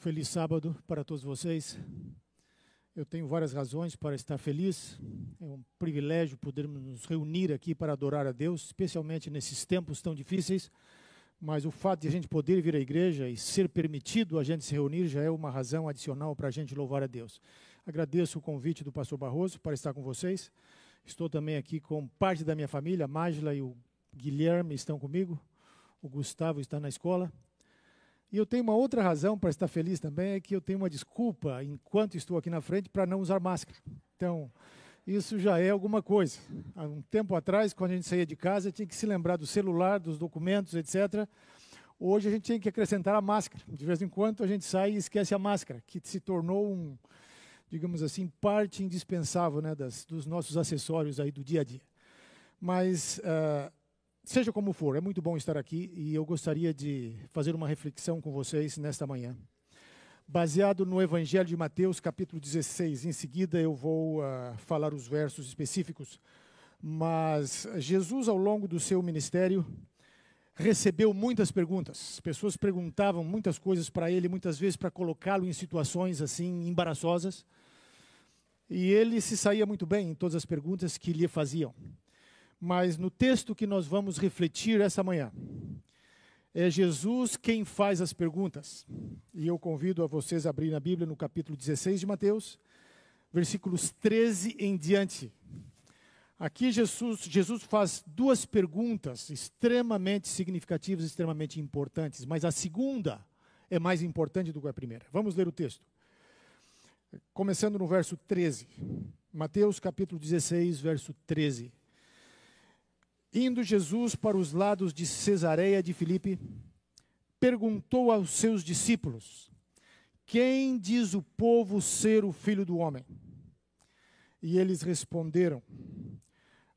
feliz sábado para todos vocês. Eu tenho várias razões para estar feliz. É um privilégio podermos nos reunir aqui para adorar a Deus, especialmente nesses tempos tão difíceis. Mas o fato de a gente poder vir à igreja e ser permitido a gente se reunir já é uma razão adicional para a gente louvar a Deus. Agradeço o convite do pastor Barroso para estar com vocês. Estou também aqui com parte da minha família, a Mágila e o Guilherme estão comigo. O Gustavo está na escola. E eu tenho uma outra razão para estar feliz também, é que eu tenho uma desculpa, enquanto estou aqui na frente, para não usar máscara. Então, isso já é alguma coisa. Há um tempo atrás, quando a gente saía de casa, tinha que se lembrar do celular, dos documentos, etc. Hoje a gente tem que acrescentar a máscara. De vez em quando a gente sai e esquece a máscara, que se tornou um, digamos assim, parte indispensável né, das, dos nossos acessórios aí do dia a dia. Mas uh, Seja como for, é muito bom estar aqui e eu gostaria de fazer uma reflexão com vocês nesta manhã. Baseado no Evangelho de Mateus, capítulo 16. Em seguida eu vou uh, falar os versos específicos. Mas Jesus, ao longo do seu ministério, recebeu muitas perguntas. As pessoas perguntavam muitas coisas para ele, muitas vezes para colocá-lo em situações assim embaraçosas. E ele se saía muito bem em todas as perguntas que lhe faziam mas no texto que nós vamos refletir essa manhã, é Jesus quem faz as perguntas. E eu convido a vocês a abrir a Bíblia no capítulo 16 de Mateus, versículos 13 em diante. Aqui Jesus, Jesus faz duas perguntas extremamente significativas, extremamente importantes, mas a segunda é mais importante do que a primeira. Vamos ler o texto. Começando no verso 13. Mateus capítulo 16, verso 13. Indo Jesus para os lados de Cesareia de Filipe, perguntou aos seus discípulos: Quem diz o povo ser o filho do homem? E eles responderam: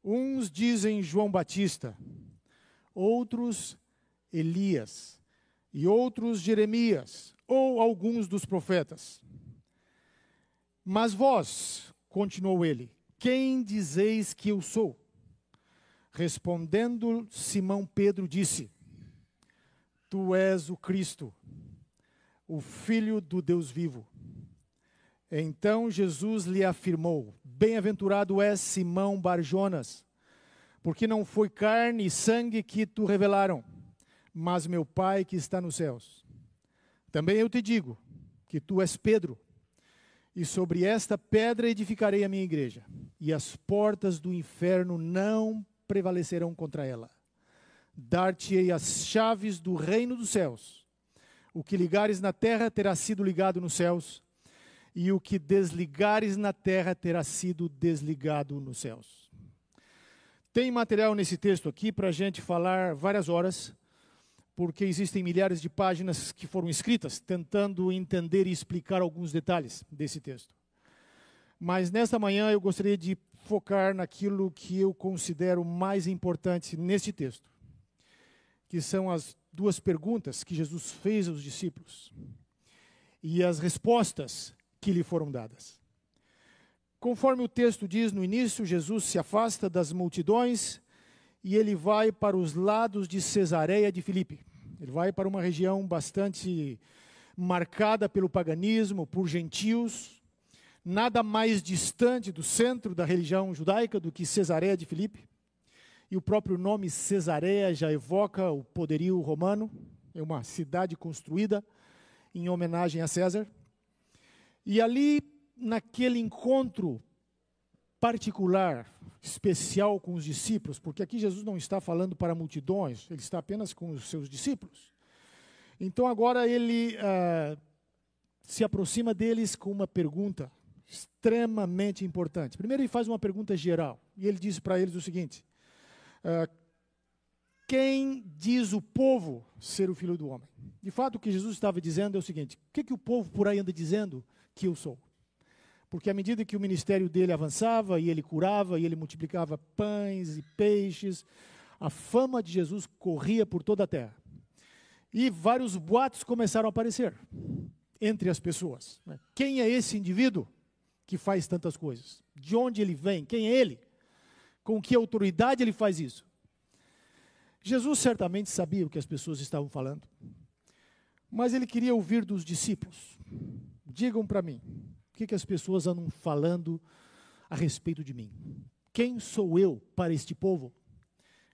Uns dizem João Batista, outros Elias, e outros Jeremias, ou alguns dos profetas. Mas vós, continuou ele, quem dizeis que eu sou? Respondendo Simão Pedro disse: Tu és o Cristo, o Filho do Deus vivo. Então Jesus lhe afirmou: Bem-aventurado és Simão Barjonas, porque não foi carne e sangue que tu revelaram, mas meu Pai que está nos céus. Também eu te digo que tu és Pedro, e sobre esta pedra edificarei a minha igreja, e as portas do inferno não prevalecerão contra ela. Dar-te-ei as chaves do reino dos céus. O que ligares na terra terá sido ligado nos céus, e o que desligares na terra terá sido desligado nos céus. Tem material nesse texto aqui para a gente falar várias horas, porque existem milhares de páginas que foram escritas tentando entender e explicar alguns detalhes desse texto. Mas nesta manhã eu gostaria de focar naquilo que eu considero mais importante neste texto, que são as duas perguntas que Jesus fez aos discípulos e as respostas que lhe foram dadas. Conforme o texto diz no início, Jesus se afasta das multidões e ele vai para os lados de Cesareia de Filipe. Ele vai para uma região bastante marcada pelo paganismo, por gentios, nada mais distante do centro da religião judaica do que Cesareia de Filipe. E o próprio nome Cesareia já evoca o poderio romano, é uma cidade construída em homenagem a César. E ali, naquele encontro particular, especial com os discípulos, porque aqui Jesus não está falando para multidões, ele está apenas com os seus discípulos. Então agora ele uh, se aproxima deles com uma pergunta extremamente importante. Primeiro, ele faz uma pergunta geral e ele diz para eles o seguinte: uh, Quem diz o povo ser o filho do homem? De fato, o que Jesus estava dizendo é o seguinte: O que, que o povo por aí anda dizendo que eu sou? Porque à medida que o ministério dele avançava e ele curava e ele multiplicava pães e peixes, a fama de Jesus corria por toda a terra. E vários boatos começaram a aparecer entre as pessoas. Né? Quem é esse indivíduo? Que faz tantas coisas? De onde ele vem? Quem é ele? Com que autoridade ele faz isso? Jesus certamente sabia o que as pessoas estavam falando. Mas ele queria ouvir dos discípulos. Digam para mim, o que, que as pessoas andam falando a respeito de mim? Quem sou eu para este povo?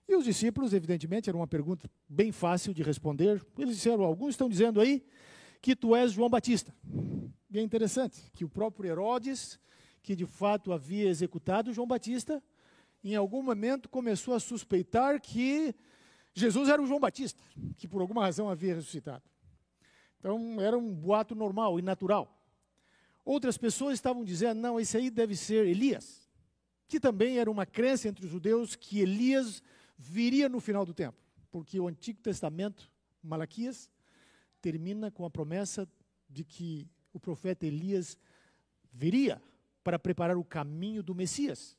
E os discípulos, evidentemente, era uma pergunta bem fácil de responder. Eles disseram: alguns estão dizendo aí que tu és João Batista. E é interessante que o próprio Herodes, que de fato havia executado João Batista, em algum momento começou a suspeitar que Jesus era o João Batista, que por alguma razão havia ressuscitado. Então era um boato normal e natural. Outras pessoas estavam dizendo: não, esse aí deve ser Elias, que também era uma crença entre os judeus que Elias viria no final do tempo, porque o Antigo Testamento, Malaquias, termina com a promessa de que o profeta Elias viria para preparar o caminho do Messias.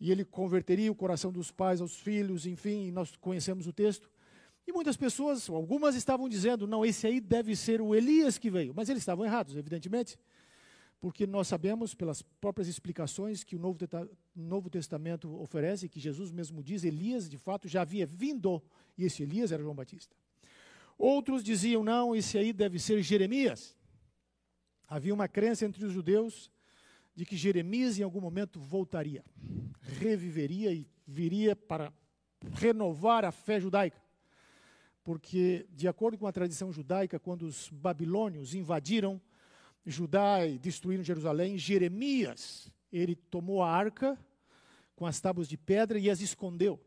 E ele converteria o coração dos pais aos filhos, enfim, nós conhecemos o texto. E muitas pessoas, algumas estavam dizendo, não, esse aí deve ser o Elias que veio. Mas eles estavam errados, evidentemente porque nós sabemos pelas próprias explicações que o Novo, Testamento oferece, que Jesus mesmo diz, Elias de fato já havia vindo, e esse Elias era João Batista. Outros diziam, não, esse aí deve ser Jeremias. Havia uma crença entre os judeus de que Jeremias em algum momento voltaria, reviveria e viria para renovar a fé judaica. Porque, de acordo com a tradição judaica, quando os babilônios invadiram Judá e destruíram Jerusalém, Jeremias, ele tomou a arca com as tábuas de pedra e as escondeu.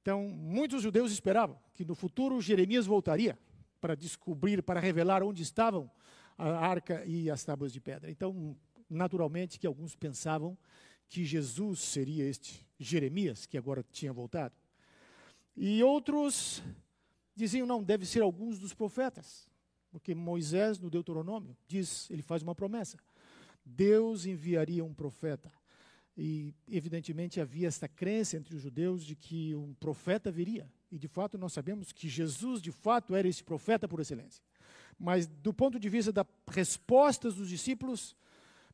Então, muitos judeus esperavam que no futuro Jeremias voltaria para descobrir, para revelar onde estavam a arca e as tábuas de pedra. Então, naturalmente que alguns pensavam que Jesus seria este Jeremias que agora tinha voltado. E outros diziam, não, deve ser alguns dos profetas. Porque Moisés, no Deuteronômio, diz, ele faz uma promessa. Deus enviaria um profeta. E, evidentemente, havia esta crença entre os judeus de que um profeta viria. E, de fato, nós sabemos que Jesus, de fato, era esse profeta por excelência. Mas, do ponto de vista das respostas dos discípulos,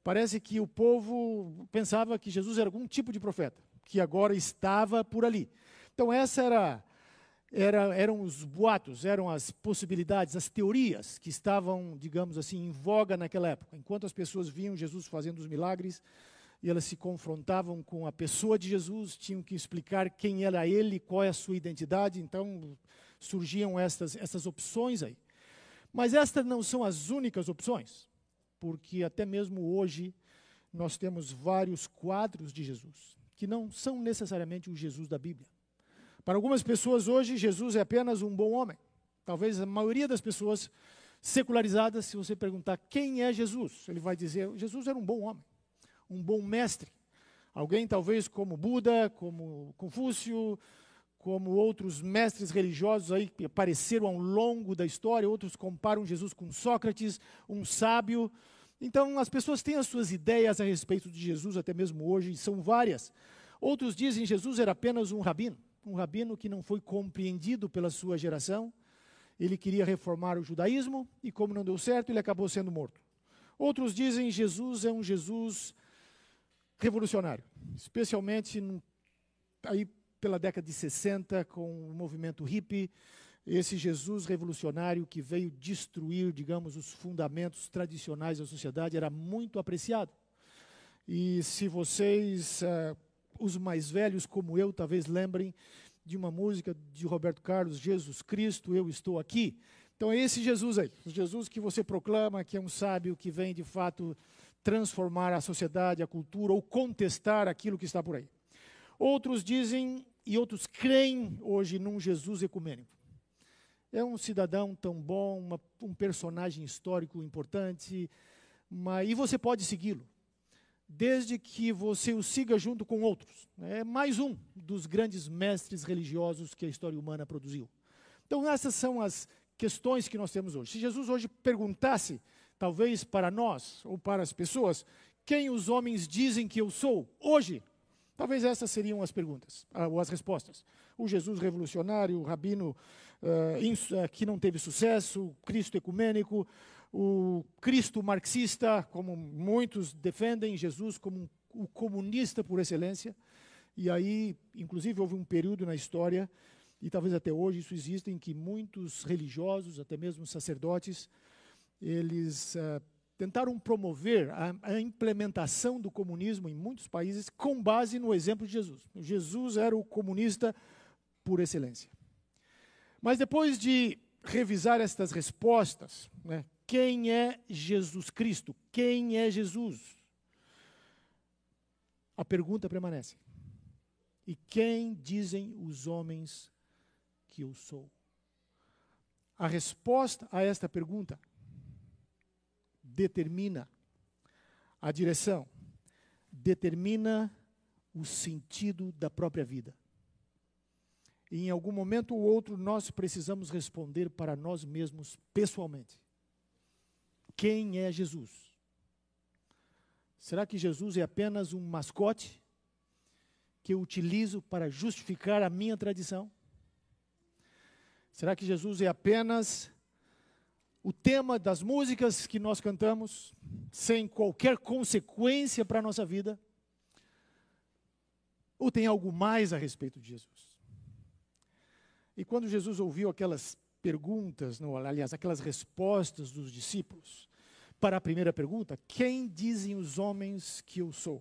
parece que o povo pensava que Jesus era algum tipo de profeta, que agora estava por ali. Então, essa era era, eram os boatos, eram as possibilidades, as teorias que estavam, digamos assim, em voga naquela época. Enquanto as pessoas viam Jesus fazendo os milagres e elas se confrontavam com a pessoa de Jesus, tinham que explicar quem era ele, qual é a sua identidade, então surgiam estas, essas opções aí. Mas estas não são as únicas opções, porque até mesmo hoje nós temos vários quadros de Jesus, que não são necessariamente o Jesus da Bíblia. Para algumas pessoas hoje, Jesus é apenas um bom homem. Talvez a maioria das pessoas secularizadas, se você perguntar quem é Jesus, ele vai dizer: Jesus era um bom homem, um bom mestre. Alguém talvez como Buda, como Confúcio, como outros mestres religiosos aí que apareceram ao longo da história, outros comparam Jesus com Sócrates, um sábio. Então as pessoas têm as suas ideias a respeito de Jesus até mesmo hoje, e são várias. Outros dizem Jesus era apenas um rabino um rabino que não foi compreendido pela sua geração. Ele queria reformar o judaísmo e, como não deu certo, ele acabou sendo morto. Outros dizem Jesus é um Jesus revolucionário, especialmente no, aí pela década de 60, com o movimento hippie, esse Jesus revolucionário que veio destruir, digamos, os fundamentos tradicionais da sociedade era muito apreciado. E se vocês uh, os mais velhos, como eu, talvez lembrem de uma música de Roberto Carlos, Jesus Cristo, eu estou aqui. Então é esse Jesus aí, o Jesus que você proclama, que é um sábio que vem de fato transformar a sociedade, a cultura ou contestar aquilo que está por aí. Outros dizem e outros creem hoje num Jesus ecumênico. É um cidadão tão bom, uma, um personagem histórico importante, mas, e você pode segui-lo desde que você o siga junto com outros. É mais um dos grandes mestres religiosos que a história humana produziu. Então, essas são as questões que nós temos hoje. Se Jesus hoje perguntasse, talvez para nós ou para as pessoas, quem os homens dizem que eu sou hoje, talvez essas seriam as perguntas ah, ou as respostas. O Jesus revolucionário, o rabino uh, que não teve sucesso, o Cristo ecumênico, o Cristo marxista, como muitos defendem, Jesus como um, o comunista por excelência. E aí, inclusive, houve um período na história e talvez até hoje isso exista, em que muitos religiosos, até mesmo sacerdotes, eles uh, tentaram promover a, a, implementação do comunismo em muitos países com base no exemplo de Jesus. Jesus era o comunista por excelência. Mas depois de revisar estas respostas, né, quem é Jesus Cristo? Quem é Jesus? A pergunta permanece. E quem dizem os homens que eu sou? A resposta a esta pergunta determina a direção, determina o sentido da própria vida. E em algum momento ou outro nós precisamos responder para nós mesmos pessoalmente. Quem é Jesus? Será que Jesus é apenas um mascote que eu utilizo para justificar a minha tradição? Será que Jesus é apenas o tema das músicas que nós cantamos, sem qualquer consequência para a nossa vida? Ou tem algo mais a respeito de Jesus? E quando Jesus ouviu aquelas perguntas, não, aliás, aquelas respostas dos discípulos para a primeira pergunta: quem dizem os homens que eu sou?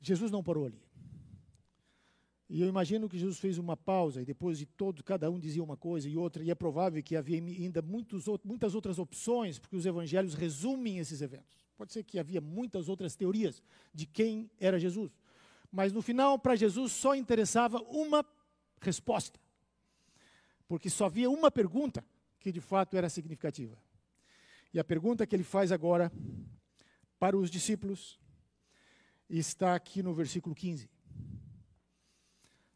Jesus não parou ali. E eu imagino que Jesus fez uma pausa e depois de todo, cada um dizia uma coisa e outra, e é provável que havia ainda muitos, muitas outras opções, porque os evangelhos resumem esses eventos. Pode ser que havia muitas outras teorias de quem era Jesus. Mas no final, para Jesus só interessava uma resposta. Porque só havia uma pergunta que de fato era significativa. E a pergunta que ele faz agora para os discípulos está aqui no versículo 15.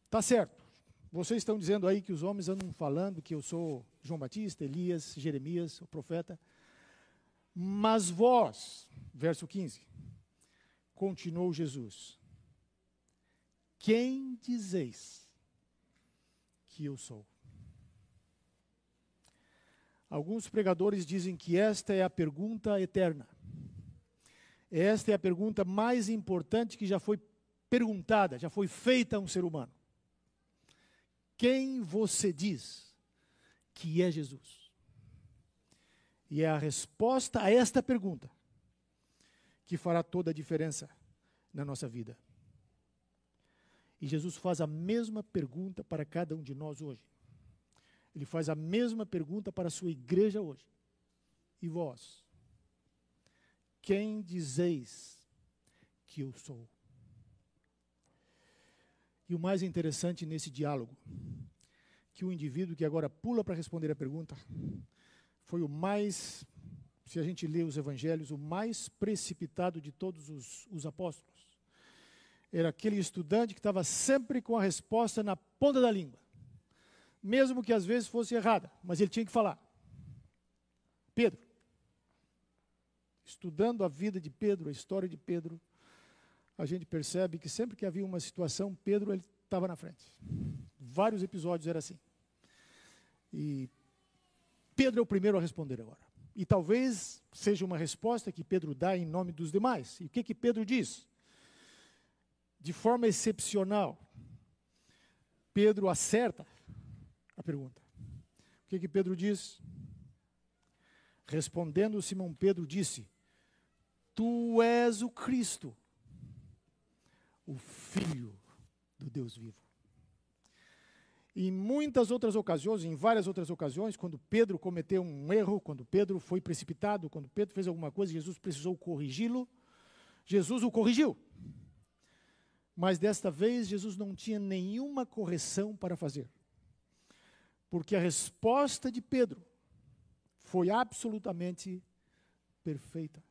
Tá certo. Vocês estão dizendo aí que os homens andam falando que eu sou João Batista, Elias, Jeremias, o profeta. Mas vós, verso 15, continuou Jesus, quem dizeis que eu sou? Alguns pregadores dizem que esta é a pergunta eterna. Esta é a pergunta mais importante que já foi perguntada, já foi feita a um ser humano. Quem você diz que é Jesus? E é a resposta a esta pergunta que fará toda a diferença na nossa vida. E Jesus faz a mesma pergunta para cada um de nós hoje. Ele faz a mesma pergunta para a sua igreja hoje. E vós? Quem dizeis que eu sou? E o mais interessante nesse diálogo, que o indivíduo que agora pula para responder a pergunta, foi o mais, se a gente lê os evangelhos, o mais precipitado de todos os, os apóstolos. Era aquele estudante que estava sempre com a resposta na ponta da língua, mesmo que às vezes fosse errada, mas ele tinha que falar. Pedro. Estudando a vida de Pedro, a história de Pedro, a gente percebe que sempre que havia uma situação, Pedro ele estava na frente. Vários episódios era assim. E Pedro é o primeiro a responder agora. E talvez seja uma resposta que Pedro dá em nome dos demais. E o que que Pedro diz? De forma excepcional, Pedro acerta a pergunta. O que que Pedro diz? Respondendo, Simão Pedro disse: Tu és o Cristo, o Filho do Deus vivo. Em muitas outras ocasiões, em várias outras ocasiões, quando Pedro cometeu um erro, quando Pedro foi precipitado, quando Pedro fez alguma coisa, Jesus precisou corrigi-lo, Jesus o corrigiu. Mas desta vez Jesus não tinha nenhuma correção para fazer. Porque a resposta de Pedro foi absolutamente perfeita.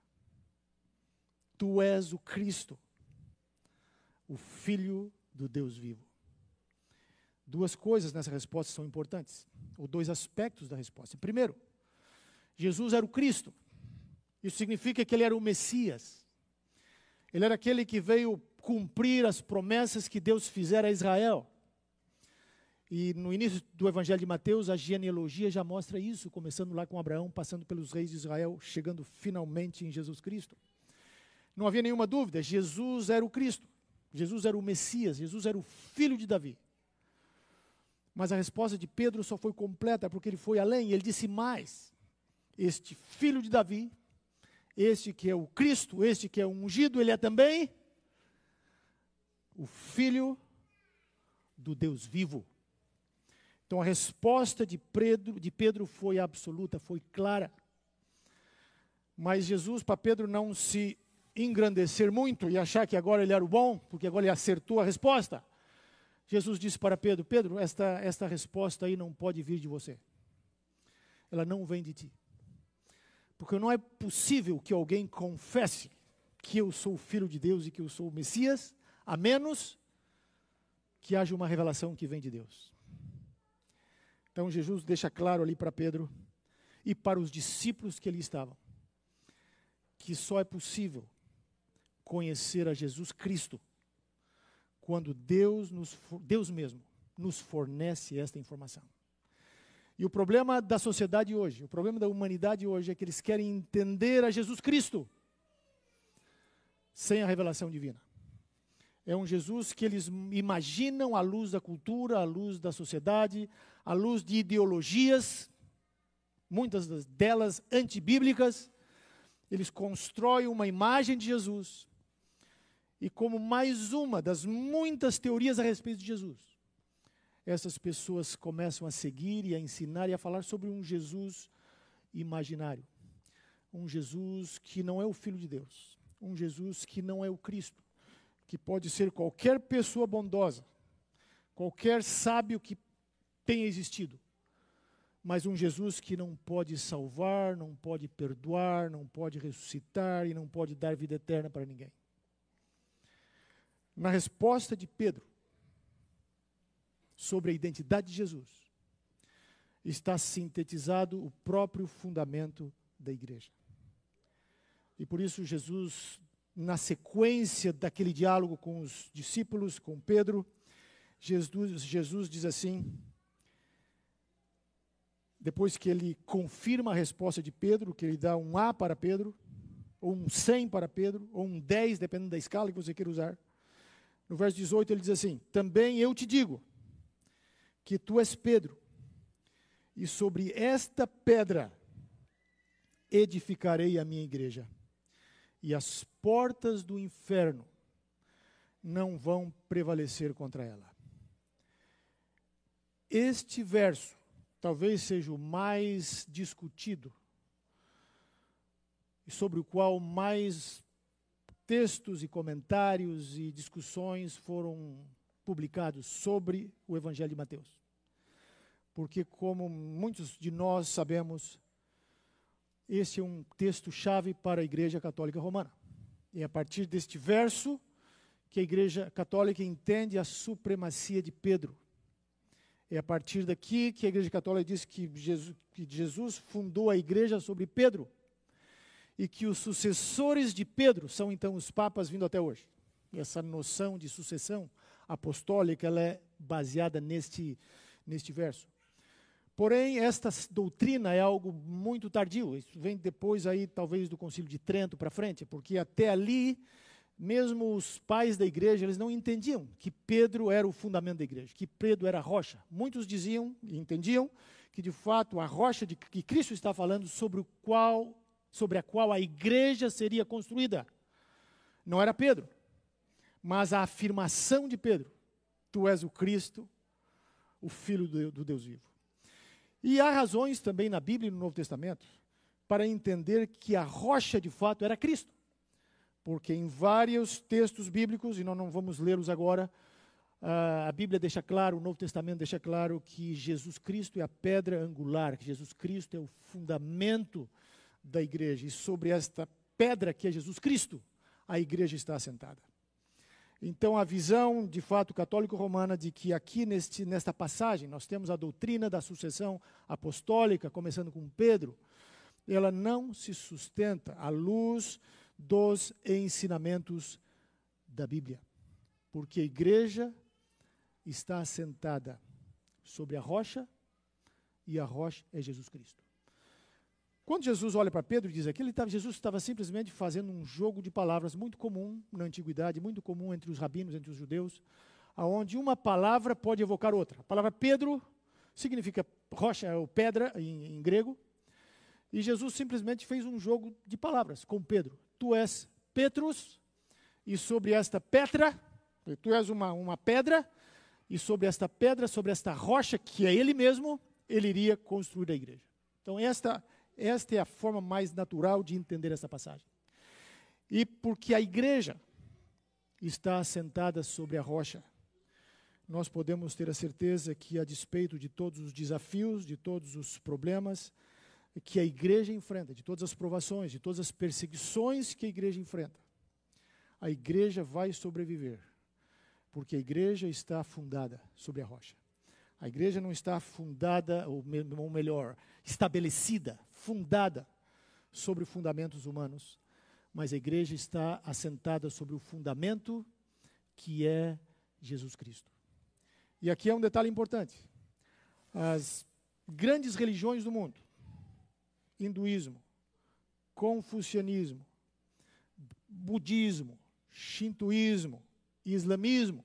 Tu és o Cristo, o Filho do Deus vivo. Duas coisas nessa resposta são importantes, ou dois aspectos da resposta. Primeiro, Jesus era o Cristo. Isso significa que ele era o Messias. Ele era aquele que veio cumprir as promessas que Deus fizera a Israel. E no início do Evangelho de Mateus, a genealogia já mostra isso, começando lá com Abraão, passando pelos reis de Israel, chegando finalmente em Jesus Cristo. Não havia nenhuma dúvida, Jesus era o Cristo. Jesus era o Messias, Jesus era o filho de Davi. Mas a resposta de Pedro só foi completa porque ele foi além, ele disse mais. Este filho de Davi, este que é o Cristo, este que é o ungido, ele é também o filho do Deus vivo. Então a resposta de Pedro, de Pedro foi absoluta, foi clara. Mas Jesus, para Pedro não se engrandecer muito e achar que agora ele era o bom, porque agora ele acertou a resposta, Jesus disse para Pedro: Pedro, esta, esta resposta aí não pode vir de você. Ela não vem de ti. Porque não é possível que alguém confesse que eu sou filho de Deus e que eu sou o Messias, a menos que haja uma revelação que vem de Deus. Então Jesus deixa claro ali para Pedro e para os discípulos que ali estavam que só é possível conhecer a Jesus Cristo quando Deus, nos, Deus mesmo nos fornece esta informação. E o problema da sociedade hoje, o problema da humanidade hoje é que eles querem entender a Jesus Cristo sem a revelação divina. É um Jesus que eles imaginam à luz da cultura, à luz da sociedade, à luz de ideologias, muitas delas antibíblicas. Eles constroem uma imagem de Jesus e como mais uma das muitas teorias a respeito de Jesus. Essas pessoas começam a seguir e a ensinar e a falar sobre um Jesus imaginário. Um Jesus que não é o Filho de Deus. Um Jesus que não é o Cristo. Que pode ser qualquer pessoa bondosa, qualquer sábio que tenha existido. Mas um Jesus que não pode salvar, não pode perdoar, não pode ressuscitar e não pode dar vida eterna para ninguém. Na resposta de Pedro sobre a identidade de Jesus, está sintetizado o próprio fundamento da igreja. E por isso, Jesus, na sequência daquele diálogo com os discípulos, com Pedro, Jesus, Jesus diz assim: depois que ele confirma a resposta de Pedro, que ele dá um A para Pedro, ou um 100 para Pedro, ou um 10, dependendo da escala que você queira usar. No verso 18 ele diz assim: Também eu te digo que tu és Pedro, e sobre esta pedra edificarei a minha igreja, e as portas do inferno não vão prevalecer contra ela. Este verso talvez seja o mais discutido e sobre o qual mais textos e comentários e discussões foram publicados sobre o Evangelho de Mateus. Porque, como muitos de nós sabemos, esse é um texto-chave para a Igreja Católica Romana. É a partir deste verso que a Igreja Católica entende a supremacia de Pedro. É a partir daqui que a Igreja Católica diz que Jesus, que Jesus fundou a Igreja sobre Pedro e que os sucessores de Pedro são então os papas vindo até hoje. E essa noção de sucessão apostólica ela é baseada neste, neste verso. Porém, esta doutrina é algo muito tardio. Isso vem depois aí, talvez, do Concílio de Trento para frente, porque até ali, mesmo os pais da igreja, eles não entendiam que Pedro era o fundamento da igreja, que Pedro era a rocha. Muitos diziam e entendiam que, de fato, a rocha de que Cristo está falando, sobre o qual sobre a qual a igreja seria construída. Não era Pedro, mas a afirmação de Pedro: Tu és o Cristo, o Filho do Deus vivo. E há razões também na Bíblia e no Novo Testamento para entender que a rocha de fato era Cristo. Porque em vários textos bíblicos, e nós não vamos lê-los agora, a Bíblia deixa claro, o Novo Testamento deixa claro que Jesus Cristo é a pedra angular, que Jesus Cristo é o fundamento da igreja. E sobre esta pedra que é Jesus Cristo, a igreja está assentada. Então, a visão, de fato, católico-romana de que aqui neste, nesta passagem nós temos a doutrina da sucessão apostólica, começando com Pedro, ela não se sustenta à luz dos ensinamentos da Bíblia. Porque a igreja está assentada sobre a rocha e a rocha é Jesus Cristo. Quando Jesus olha para Pedro e diz aquilo, estava, Jesus estava simplesmente fazendo um jogo de palavras muito comum na antiguidade, muito comum entre os rabinos, entre os judeus, aonde uma palavra pode evocar outra. A palavra Pedro significa rocha ou pedra em, em grego, e Jesus simplesmente fez um jogo de palavras com Pedro. Tu és Petrus, e sobre esta pedra, tu és uma, uma pedra, e sobre esta pedra, sobre esta rocha, que é ele mesmo, ele iria construir a igreja. Então, esta, esta é a forma mais natural de entender essa passagem. E porque a igreja está assentada sobre a rocha, nós podemos ter a certeza que, a despeito de todos os desafios, de todos os problemas que a igreja enfrenta, de todas as provações, de todas as perseguições que a igreja enfrenta, a igreja vai sobreviver, porque a igreja está fundada sobre a rocha. A igreja não está fundada, ou melhor, estabelecida, fundada sobre fundamentos humanos, mas a igreja está assentada sobre o fundamento que é Jesus Cristo. E aqui é um detalhe importante. As grandes religiões do mundo, hinduísmo, confucianismo, budismo, shintoísmo, islamismo,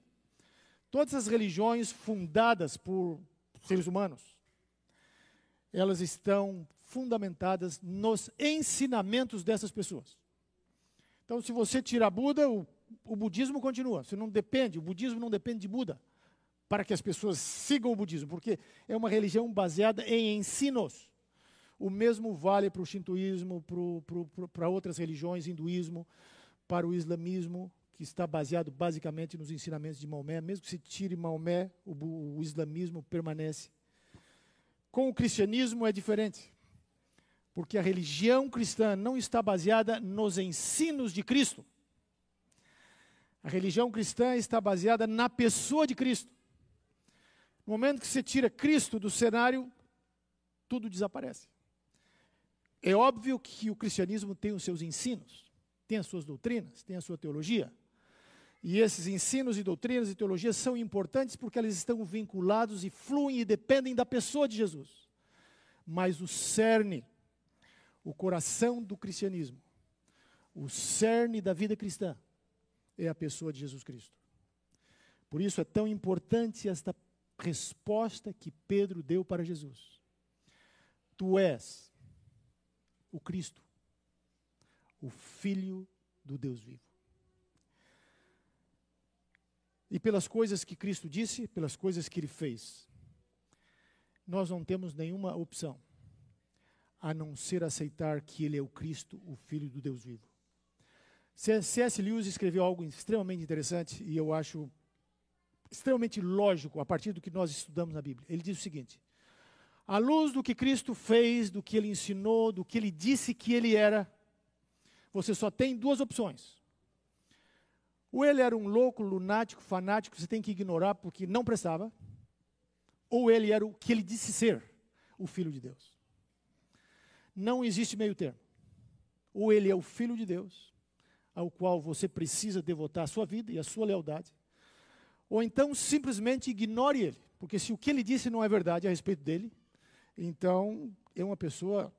todas as religiões fundadas por seres humanos, elas estão fundamentadas nos ensinamentos dessas pessoas. Então, se você tira Buda, o, o budismo continua. Você não depende, o budismo não depende de Buda para que as pessoas sigam o budismo, porque é uma religião baseada em ensinos. O mesmo vale para o shintoísmo, para outras religiões, hinduísmo, para o islamismo, que está baseado basicamente nos ensinamentos de Maomé. Mesmo que se tire Maomé, o, o islamismo permanece. Com o cristianismo é diferente, porque a religião cristã não está baseada nos ensinos de Cristo. A religião cristã está baseada na pessoa de Cristo. No momento que você tira Cristo do cenário, tudo desaparece. É óbvio que o cristianismo tem os seus ensinos tem as suas doutrinas, tem a sua teologia. E esses ensinos e doutrinas e teologias são importantes porque eles estão vinculados e fluem e dependem da pessoa de Jesus. Mas o cerne, o coração do cristianismo, o cerne da vida cristã, é a pessoa de Jesus Cristo. Por isso é tão importante esta resposta que Pedro deu para Jesus. Tu és o Cristo, o Filho do Deus vivo. E pelas coisas que Cristo disse, pelas coisas que ele fez, nós não temos nenhuma opção a não ser aceitar que ele é o Cristo, o Filho do Deus vivo. C.S. Lewis escreveu algo extremamente interessante e eu acho extremamente lógico a partir do que nós estudamos na Bíblia. Ele diz o seguinte: à luz do que Cristo fez, do que ele ensinou, do que ele disse que ele era, você só tem duas opções. Ou ele era um louco, lunático, fanático, você tem que ignorar porque não prestava, ou ele era o que ele disse ser, o Filho de Deus. Não existe meio termo. Ou ele é o Filho de Deus, ao qual você precisa devotar a sua vida e a sua lealdade, ou então simplesmente ignore ele, porque se o que ele disse não é verdade a respeito dele, então é uma pessoa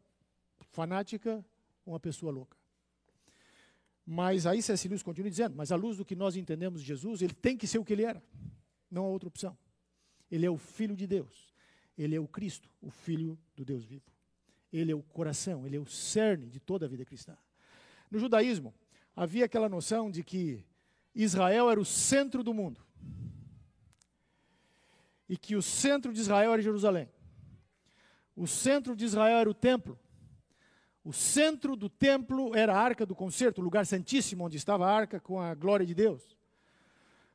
fanática, uma pessoa louca. Mas aí C.S. Continua dizendo, mas à luz do que nós entendemos de Jesus, ele tem que ser o que ele era. Não há outra opção. Ele é o Filho de Deus. Ele é o Cristo, o Filho do Deus vivo. Ele é o coração, ele é o cerne de toda a vida cristã. No judaísmo, havia aquela noção de que Israel era o centro do mundo. E que o centro de Israel era Jerusalém. O centro de Israel era o templo. O centro do templo era a arca do concerto, o lugar santíssimo onde estava a arca com a glória de Deus.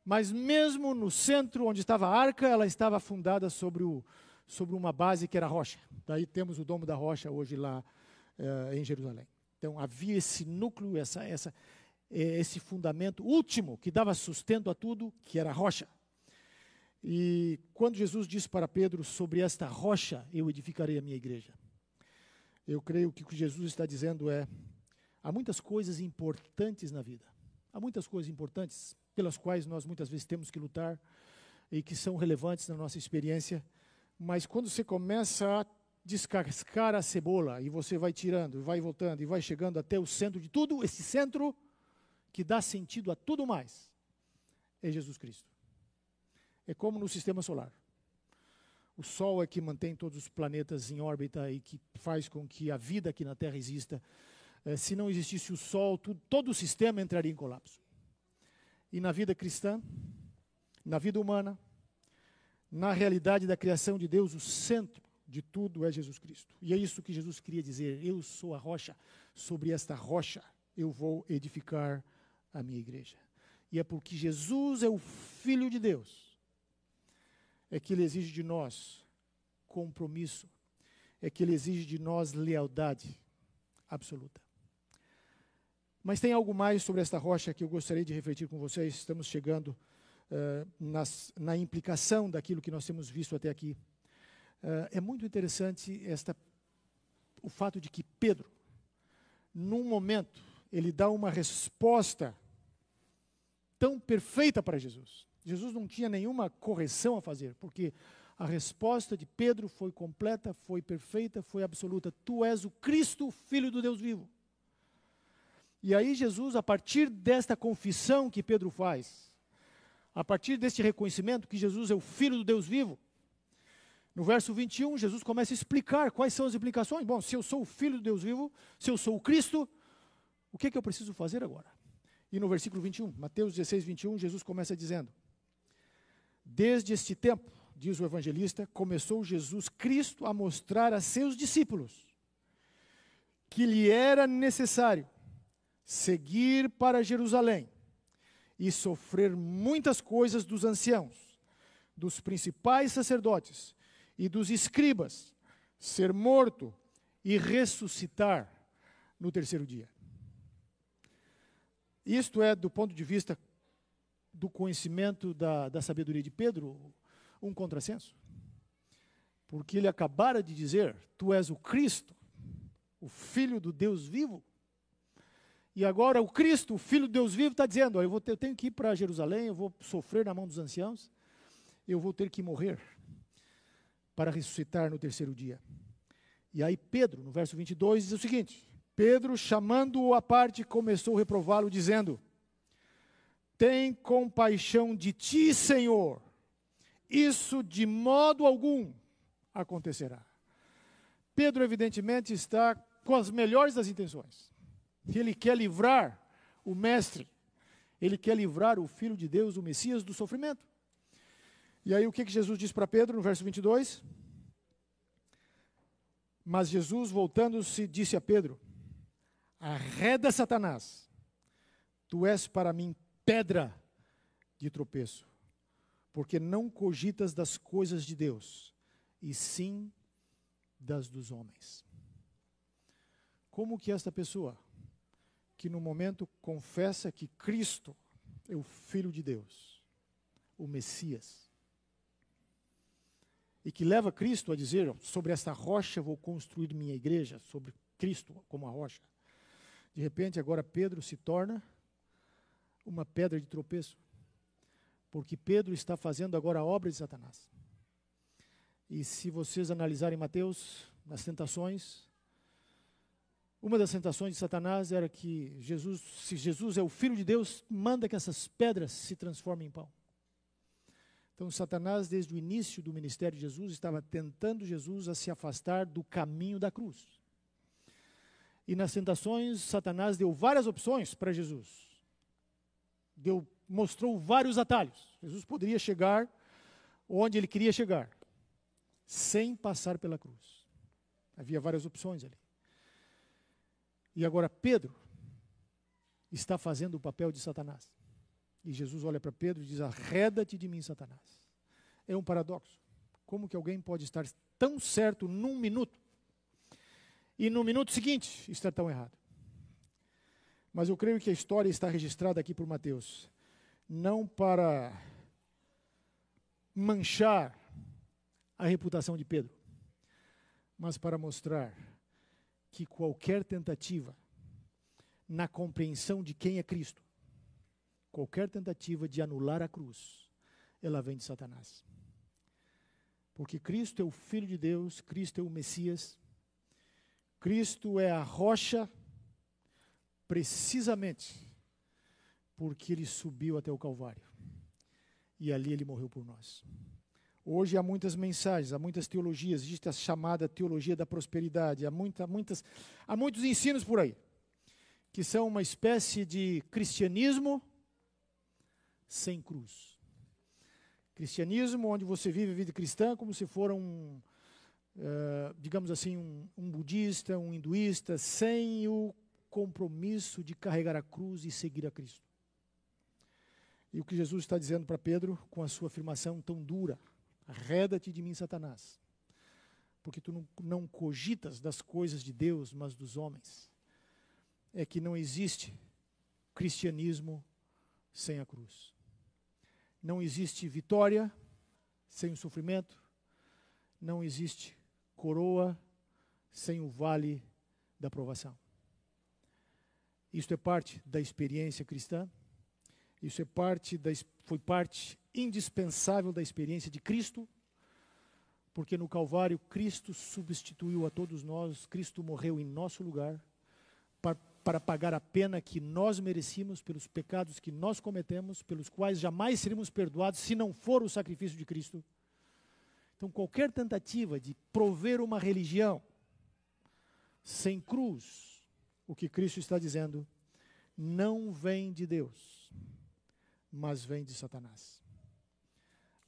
Mas mesmo no centro onde estava a arca, ela estava fundada sobre, o, sobre uma base que era rocha. Daí temos o domo da rocha hoje lá eh, em Jerusalém. Então havia esse núcleo, essa, essa, eh, esse fundamento último que dava sustento a tudo, que era a rocha. E quando Jesus disse para Pedro sobre esta rocha, eu edificarei a minha igreja. Eu creio que o que Jesus está dizendo é: há muitas coisas importantes na vida, há muitas coisas importantes pelas quais nós muitas vezes temos que lutar e que são relevantes na nossa experiência, mas quando você começa a descascar a cebola e você vai tirando, vai voltando e vai chegando até o centro de tudo, esse centro que dá sentido a tudo mais é Jesus Cristo. É como no sistema solar. O Sol é que mantém todos os planetas em órbita e que faz com que a vida aqui na Terra exista. É, se não existisse o Sol, todo o sistema entraria em colapso. E na vida cristã, na vida humana, na realidade da criação de Deus, o centro de tudo é Jesus Cristo. E é isso que Jesus queria dizer: Eu sou a rocha, sobre esta rocha eu vou edificar a minha igreja. E é porque Jesus é o Filho de Deus, é que Ele exige de nós compromisso, é que Ele exige de nós lealdade absoluta. Mas tem algo mais sobre esta rocha que eu gostaria de refletir com vocês. Estamos chegando uh, nas, na implicação daquilo que nós temos visto até aqui. Uh, é muito interessante esta, o fato de que Pedro, num momento, ele dá uma resposta tão perfeita para Jesus. Jesus não tinha nenhuma correção a fazer, porque a resposta de Pedro foi completa, foi perfeita, foi absoluta. Tu és o Cristo, filho do Deus vivo. E aí Jesus, a partir desta confissão que Pedro faz, a partir deste reconhecimento que Jesus é o filho do Deus vivo, no verso 21, Jesus começa a explicar quais são as implicações. Bom, se eu sou o filho do Deus vivo, se eu sou o Cristo, o que, é que eu preciso fazer agora? E no versículo 21, Mateus 16, 21, Jesus começa dizendo: Desde este tempo, diz o evangelista, começou Jesus Cristo a mostrar a seus discípulos que lhe era necessário seguir para Jerusalém e sofrer muitas coisas dos anciãos, dos principais sacerdotes e dos escribas, ser morto e ressuscitar no terceiro dia. Isto é, do ponto de vista do conhecimento da, da sabedoria de Pedro, um contrassenso. Porque ele acabara de dizer: Tu és o Cristo, o Filho do Deus vivo. E agora o Cristo, o Filho do Deus vivo, está dizendo: eu, vou ter, eu tenho que ir para Jerusalém, eu vou sofrer na mão dos anciãos, eu vou ter que morrer para ressuscitar no terceiro dia. E aí Pedro, no verso 22, diz o seguinte: Pedro, chamando-o à parte, começou a reprová-lo, dizendo: Tem compaixão de ti, Senhor, isso de modo algum acontecerá. Pedro, evidentemente, está com as melhores das intenções. Ele quer livrar o Mestre, ele quer livrar o Filho de Deus, o Messias, do sofrimento. E aí o que, que Jesus diz para Pedro no verso 22? Mas Jesus, voltando-se, disse a Pedro: Arreda Satanás, tu és para mim pedra de tropeço, porque não cogitas das coisas de Deus, e sim das dos homens. Como que esta pessoa, que no momento confessa que Cristo é o Filho de Deus, o Messias, e que leva Cristo a dizer: sobre esta rocha vou construir minha igreja, sobre Cristo como a rocha. De repente, agora Pedro se torna uma pedra de tropeço, porque Pedro está fazendo agora a obra de Satanás. E se vocês analisarem Mateus, nas tentações, uma das tentações de Satanás era que Jesus, se Jesus é o Filho de Deus, manda que essas pedras se transformem em pão. Então, Satanás, desde o início do ministério de Jesus, estava tentando Jesus a se afastar do caminho da cruz. E nas tentações, Satanás deu várias opções para Jesus. Deu, mostrou vários atalhos. Jesus poderia chegar onde ele queria chegar, sem passar pela cruz. Havia várias opções ali. E agora Pedro está fazendo o papel de Satanás. E Jesus olha para Pedro e diz: Arreda-te de mim, Satanás. É um paradoxo. Como que alguém pode estar tão certo num minuto e no minuto seguinte está tão errado. Mas eu creio que a história está registrada aqui por Mateus, não para manchar a reputação de Pedro, mas para mostrar que qualquer tentativa na compreensão de quem é Cristo, qualquer tentativa de anular a cruz, ela vem de Satanás. Porque Cristo é o Filho de Deus, Cristo é o Messias, Cristo é a rocha, precisamente porque ele subiu até o Calvário. E ali ele morreu por nós. Hoje há muitas mensagens, há muitas teologias, existe a chamada teologia da prosperidade, há, muita, muitas, há muitos ensinos por aí, que são uma espécie de cristianismo sem cruz. Cristianismo onde você vive a vida cristã como se for um, uh, digamos assim, um, um budista, um hinduísta, sem o compromisso de carregar a cruz e seguir a Cristo. E o que Jesus está dizendo para Pedro com a sua afirmação tão dura: arreda-te de mim, Satanás, porque tu não, cogitas das coisas de Deus, mas dos homens. É que não existe cristianismo sem a cruz. Não existe vitória sem o sofrimento. Não existe coroa sem o vale da provação. Isto é parte da experiência cristã. Isso é parte da, foi parte indispensável da experiência de Cristo, porque no Calvário Cristo substituiu a todos nós, Cristo morreu em nosso lugar para, para pagar a pena que nós merecíamos pelos pecados que nós cometemos, pelos quais jamais seríamos perdoados se não for o sacrifício de Cristo. Então, qualquer tentativa de prover uma religião sem cruz, o que Cristo está dizendo, não vem de Deus mas vem de Satanás.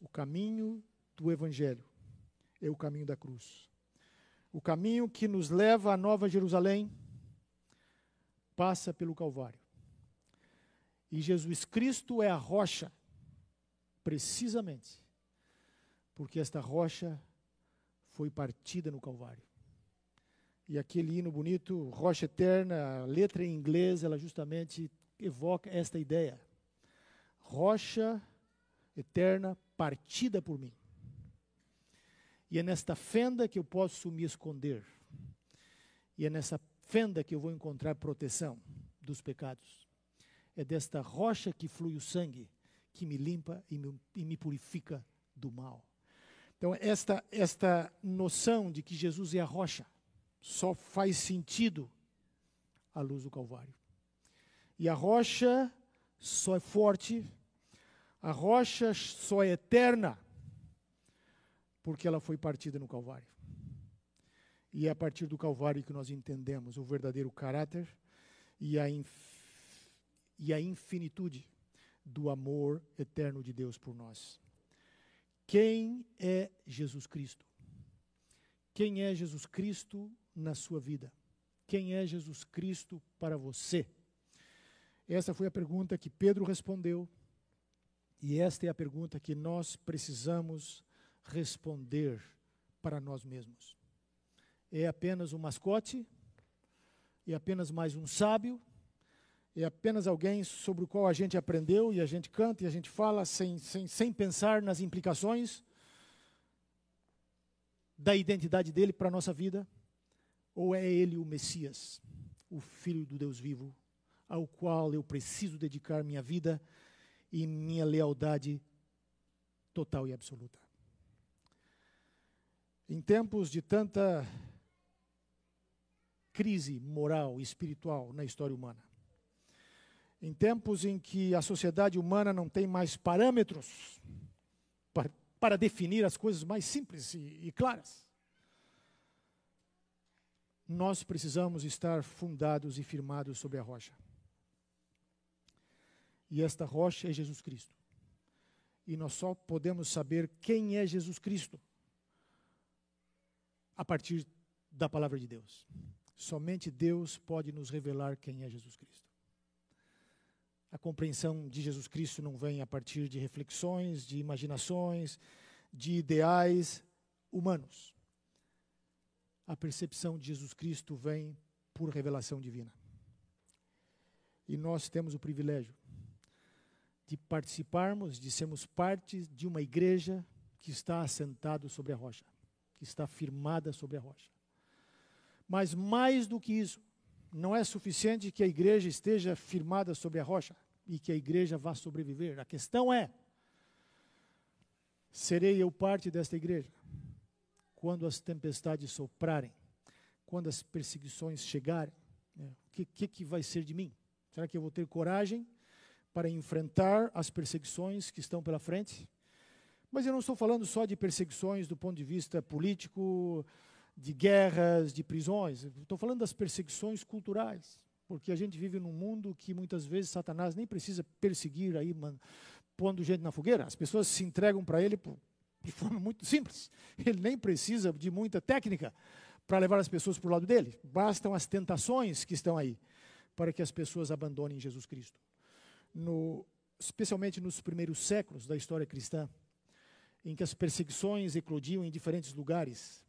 O caminho do Evangelho é o caminho da cruz. O caminho que nos leva à Nova Jerusalém passa pelo Calvário. E Jesus Cristo é a rocha, precisamente, porque esta rocha foi partida no Calvário. E aquele hino bonito, Rocha Eterna, a letra em inglês, ela justamente evoca esta ideia rocha eterna partida por mim. E é nesta fenda que eu posso me esconder. E é nessa fenda que eu vou encontrar proteção dos pecados. É desta rocha que flui o sangue que me limpa e me, e me purifica do mal. Então, esta, esta noção de que Jesus é a rocha só faz sentido à luz do Calvário. E a rocha só é forte a rocha só é eterna porque ela foi partida no Calvário. E é a partir do Calvário que nós entendemos o verdadeiro caráter e a, inf e a infinitude do amor eterno de Deus por nós. Quem é Jesus Cristo? Quem é Jesus Cristo na sua vida? Quem é Jesus Cristo para você? Essa foi a pergunta que Pedro respondeu e esta é a pergunta que nós precisamos responder para nós mesmos. É apenas um mascote? É apenas mais um sábio? É apenas alguém sobre o qual a gente aprendeu e a gente canta e a gente fala sem, sem, sem pensar nas implicações da identidade dele para a nossa vida? Ou é ele o Messias, o Filho do Deus vivo, ao qual eu preciso dedicar minha vida? E minha lealdade total e absoluta. Em tempos de tanta crise moral e espiritual na história humana, em tempos em que a sociedade humana não tem mais parâmetros para, para definir as coisas mais simples e, e claras, nós precisamos estar fundados e firmados sobre a rocha. E esta rocha é Jesus Cristo. E nós só podemos saber quem é Jesus Cristo a partir da palavra de Deus. Somente Deus pode nos revelar quem é Jesus Cristo. A compreensão de Jesus Cristo não vem a partir de reflexões, de imaginações, de ideais humanos. A percepção de Jesus Cristo vem por revelação divina. E nós temos o privilégio de participarmos, de sermos parte de uma igreja que está assentado sobre a rocha, que está firmada sobre a rocha. Mas mais do que isso, não é suficiente que a igreja esteja firmada sobre a rocha e que a igreja vá sobreviver. A questão é: serei eu parte desta igreja? quando as tempestades soprarem, quando as perseguições chegarem, né, o que, que, que vai ser de mim? Será que eu vou ter coragem para enfrentar as perseguições que estão pela frente? Mas eu não estou falando só de perseguições do ponto de vista político, de guerras, de prisões. Estou falando das perseguições culturais, porque a gente vive num mundo que muitas vezes Satanás nem precisa perseguir aí, man, pondo gente na fogueira. As pessoas se entregam para ele por, de forma muito simples. Ele nem precisa de muita técnica para levar as pessoas para o lado dele. Bastam as tentações que estão aí para que as pessoas abandonem Jesus Cristo. No, especialmente nos primeiros séculos da história cristã, em que as perseguições eclodiam em diferentes lugares,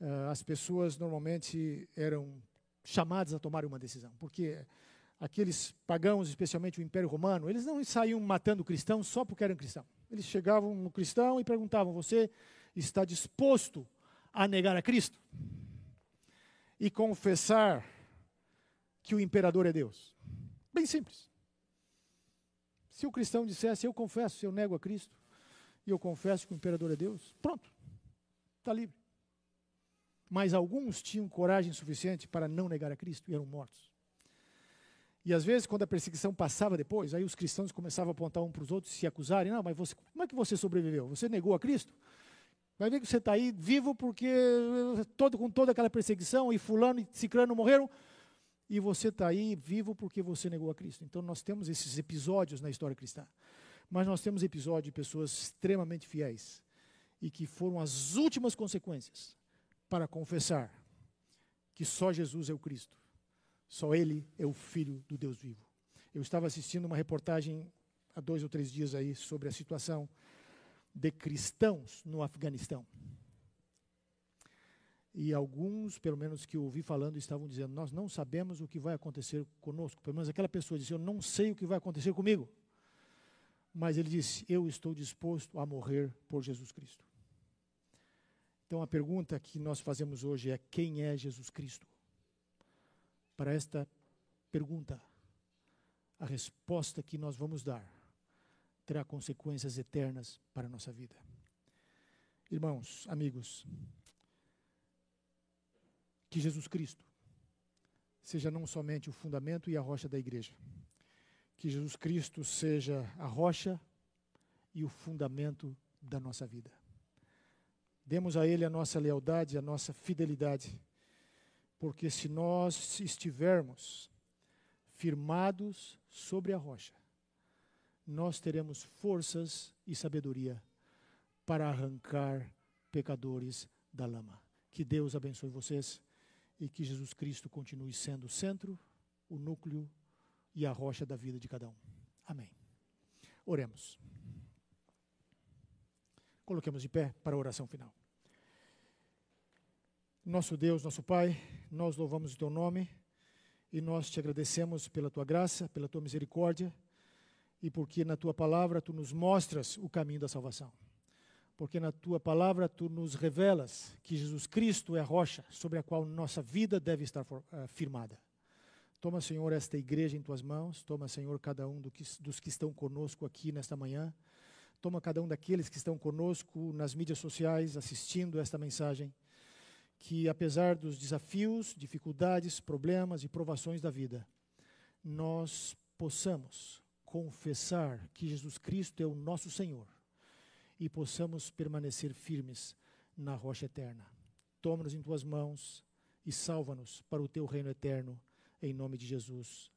uh, as pessoas normalmente eram chamadas a tomar uma decisão, porque aqueles pagãos, especialmente o Império Romano, eles não saíam matando cristãos só porque eram cristãos. Eles chegavam no cristão e perguntavam: Você está disposto a negar a Cristo e confessar que o imperador é Deus? Bem simples. Se o cristão dissesse: Eu confesso, eu nego a Cristo, e eu confesso que o imperador é Deus, pronto, está livre. Mas alguns tinham coragem suficiente para não negar a Cristo e eram mortos. E às vezes, quando a perseguição passava depois, aí os cristãos começavam a apontar um para os outros e se acusarem. Não, mas você, como é que você sobreviveu? Você negou a Cristo? Vai ver que você está aí vivo porque todo, com toda aquela perseguição e fulano e ciclano morreram. E você está aí vivo porque você negou a Cristo. Então nós temos esses episódios na história cristã. Mas nós temos episódios de pessoas extremamente fiéis e que foram as últimas consequências para confessar que só Jesus é o Cristo, só Ele é o Filho do Deus vivo. Eu estava assistindo uma reportagem há dois ou três dias aí sobre a situação de cristãos no Afeganistão. E alguns, pelo menos que eu ouvi falando, estavam dizendo: Nós não sabemos o que vai acontecer conosco. Pelo menos aquela pessoa disse: Eu não sei o que vai acontecer comigo. Mas ele disse: Eu estou disposto a morrer por Jesus Cristo. Então a pergunta que nós fazemos hoje é: quem é Jesus Cristo? Para esta pergunta, a resposta que nós vamos dar terá consequências eternas para a nossa vida. Irmãos, amigos, que Jesus Cristo seja não somente o fundamento e a rocha da igreja, que Jesus Cristo seja a rocha e o fundamento da nossa vida. Demos a Ele a nossa lealdade, a nossa fidelidade, porque se nós estivermos firmados sobre a rocha, nós teremos forças e sabedoria para arrancar pecadores da lama. Que Deus abençoe vocês e que Jesus Cristo continue sendo o centro, o núcleo e a rocha da vida de cada um. Amém. Oremos. Coloquemos de pé para a oração final. Nosso Deus, nosso Pai, nós louvamos o Teu nome e nós te agradecemos pela Tua graça, pela Tua misericórdia e porque na Tua palavra Tu nos mostras o caminho da salvação. Porque na Tua palavra Tu nos revelas que Jesus Cristo é a rocha sobre a qual nossa vida deve estar uh, firmada. Toma, Senhor, esta igreja em tuas mãos. Toma, Senhor, cada um do que, dos que estão conosco aqui nesta manhã. Toma cada um daqueles que estão conosco nas mídias sociais assistindo esta mensagem. Que, apesar dos desafios, dificuldades, problemas e provações da vida, nós possamos confessar que Jesus Cristo é o nosso Senhor e possamos permanecer firmes na rocha eterna. Toma-nos em tuas mãos e salva-nos para o teu reino eterno em nome de Jesus.